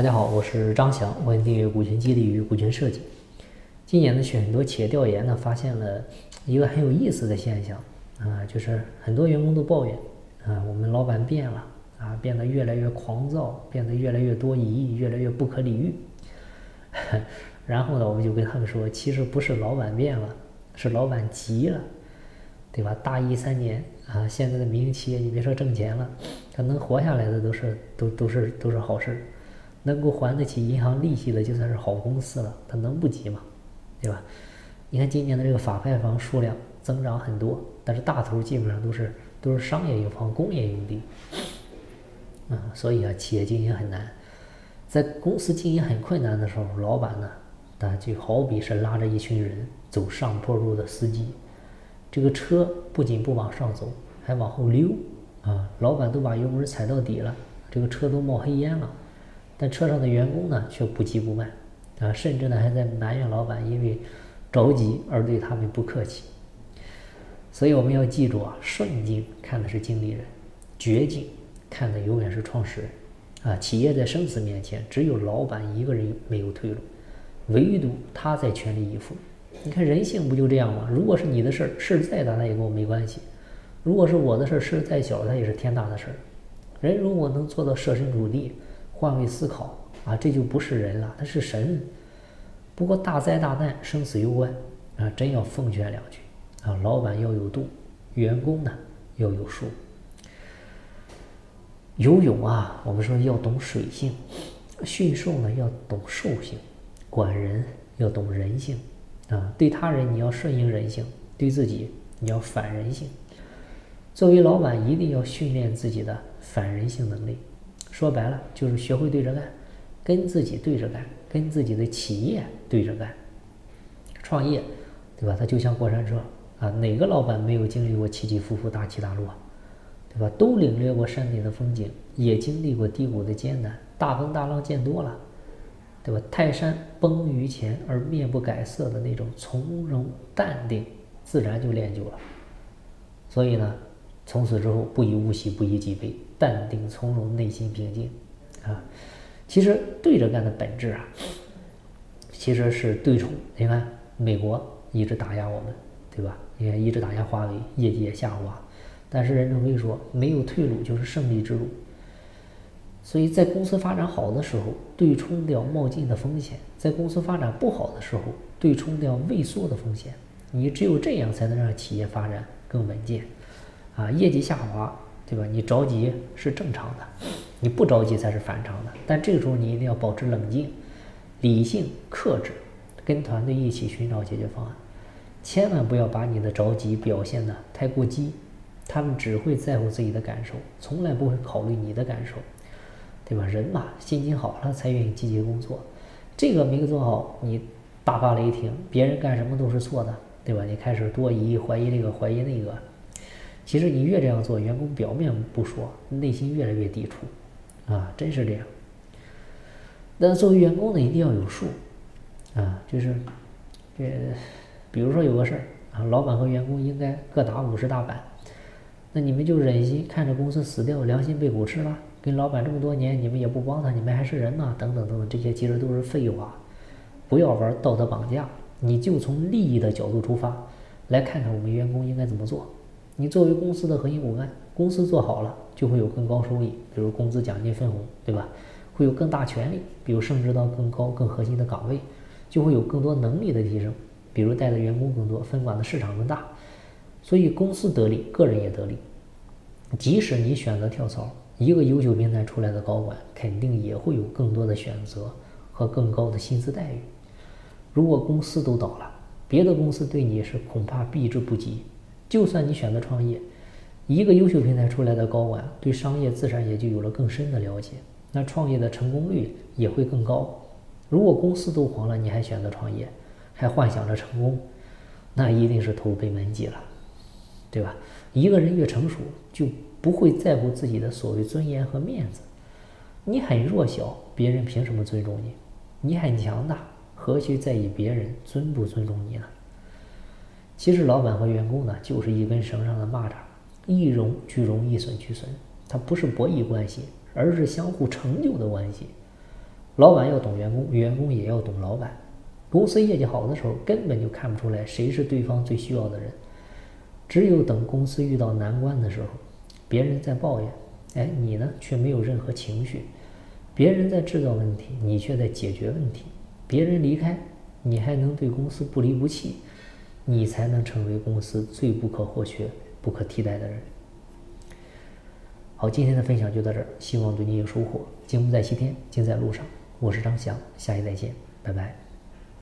大家好，我是张翔，欢迎订阅股权激励与股权设计。今年呢，去很多企业调研呢，发现了一个很有意思的现象啊，就是很多员工都抱怨啊，我们老板变了啊，变得越来越狂躁，变得越来越多疑，越来越不可理喻。然后呢，我们就跟他们说，其实不是老板变了，是老板急了，对吧？大一三年啊，现在的民营企业，你别说挣钱了，他能活下来的都是都都是都是好事。能够还得起银行利息的，就算是好公司了，它能不急吗？对吧？你看今年的这个法拍房数量增长很多，但是大头基本上都是都是商业用房、工业用地，啊，所以啊，企业经营很难。在公司经营很困难的时候，老板呢，那就好比是拉着一群人走上坡路的司机，这个车不仅不往上走，还往后溜，啊，老板都把油门踩到底了，这个车都冒黑烟了。但车上的员工呢，却不急不慢，啊，甚至呢还在埋怨老板因为着急而对他们不客气。所以我们要记住啊，顺境看的是经理人，绝境看的永远是创始人。啊，企业在生死面前，只有老板一个人没有退路，唯独他在全力以赴。你看人性不就这样吗？如果是你的事儿，事儿再大，那也跟我没关系；如果是我的事儿，事儿再小，它也是天大的事儿。人如果能做到设身处地。换位思考啊，这就不是人了，他是神。不过大灾大难，生死攸关啊，真要奉劝两句啊，老板要有度，员工呢要有数。游泳啊，我们说要懂水性；驯兽呢要懂兽性；管人要懂人性啊，对他人你要顺应人性，对自己你要反人性。作为老板，一定要训练自己的反人性能力。说白了就是学会对着干，跟自己对着干，跟自己的企业对着干。创业，对吧？它就像过山车啊，哪个老板没有经历过起起伏伏、大起大落，对吧？都领略过山顶的风景，也经历过低谷的艰难。大风大浪见多了，对吧？泰山崩于前而面不改色的那种从容淡定，自然就练就了。所以呢，从此之后不以物喜，不以己悲。淡定从容，内心平静，啊，其实对着干的本质啊，其实是对冲。你看，美国一直打压我们，对吧？你看，一直打压华为，业绩也下滑。但是任正非说，没有退路就是胜利之路。所以在公司发展好的时候，对冲掉冒进的风险；在公司发展不好的时候，对冲掉畏缩的风险。你只有这样，才能让企业发展更稳健。啊，业绩下滑。对吧？你着急是正常的，你不着急才是反常的。但这个时候你一定要保持冷静、理性、克制，跟团队一起寻找解决方案。千万不要把你的着急表现的太过激，他们只会在乎自己的感受，从来不会考虑你的感受，对吧？人嘛，心情好了才愿意积极工作。这个没做好，你大发雷霆，别人干什么都是错的，对吧？你开始多疑、怀疑这个、怀疑那个。其实你越这样做，员工表面不说，内心越来越抵触，啊，真是这样。那作为员工呢，一定要有数，啊，就是，呃，比如说有个事儿啊，老板和员工应该各打五十大板，那你们就忍心看着公司死掉，良心被狗吃了？跟老板这么多年，你们也不帮他，你们还是人吗？等等等等，这些其实都是废话。不要玩道德绑架，你就从利益的角度出发，来看看我们员工应该怎么做。你作为公司的核心骨干，公司做好了就会有更高收益，比如工资、奖金、分红，对吧？会有更大权利，比如升职到更高、更核心的岗位，就会有更多能力的提升，比如带的员工更多，分管的市场更大。所以公司得利，个人也得利。即使你选择跳槽，一个优秀平台出来的高管，肯定也会有更多的选择和更高的薪资待遇。如果公司都倒了，别的公司对你是恐怕避之不及。就算你选择创业，一个优秀平台出来的高管，对商业自然也就有了更深的了解，那创业的成功率也会更高。如果公司都黄了，你还选择创业，还幻想着成功，那一定是投奔门挤了，对吧？一个人越成熟，就不会在乎自己的所谓尊严和面子。你很弱小，别人凭什么尊重你？你很强大，何须在意别人尊不尊重你呢？其实，老板和员工呢，就是一根绳上的蚂蚱，一荣俱荣，一损俱损。它不是博弈关系，而是相互成就的关系。老板要懂员工，员工也要懂老板。公司业绩好的时候，根本就看不出来谁是对方最需要的人。只有等公司遇到难关的时候，别人在抱怨，哎，你呢却没有任何情绪；别人在制造问题，你却在解决问题；别人离开，你还能对公司不离不弃，你才能成为公司最不可或缺、不可替代的人。好，今天的分享就到这儿，希望对你有收获。节目在西天，尽在路上。我是张翔，下期再见，拜拜。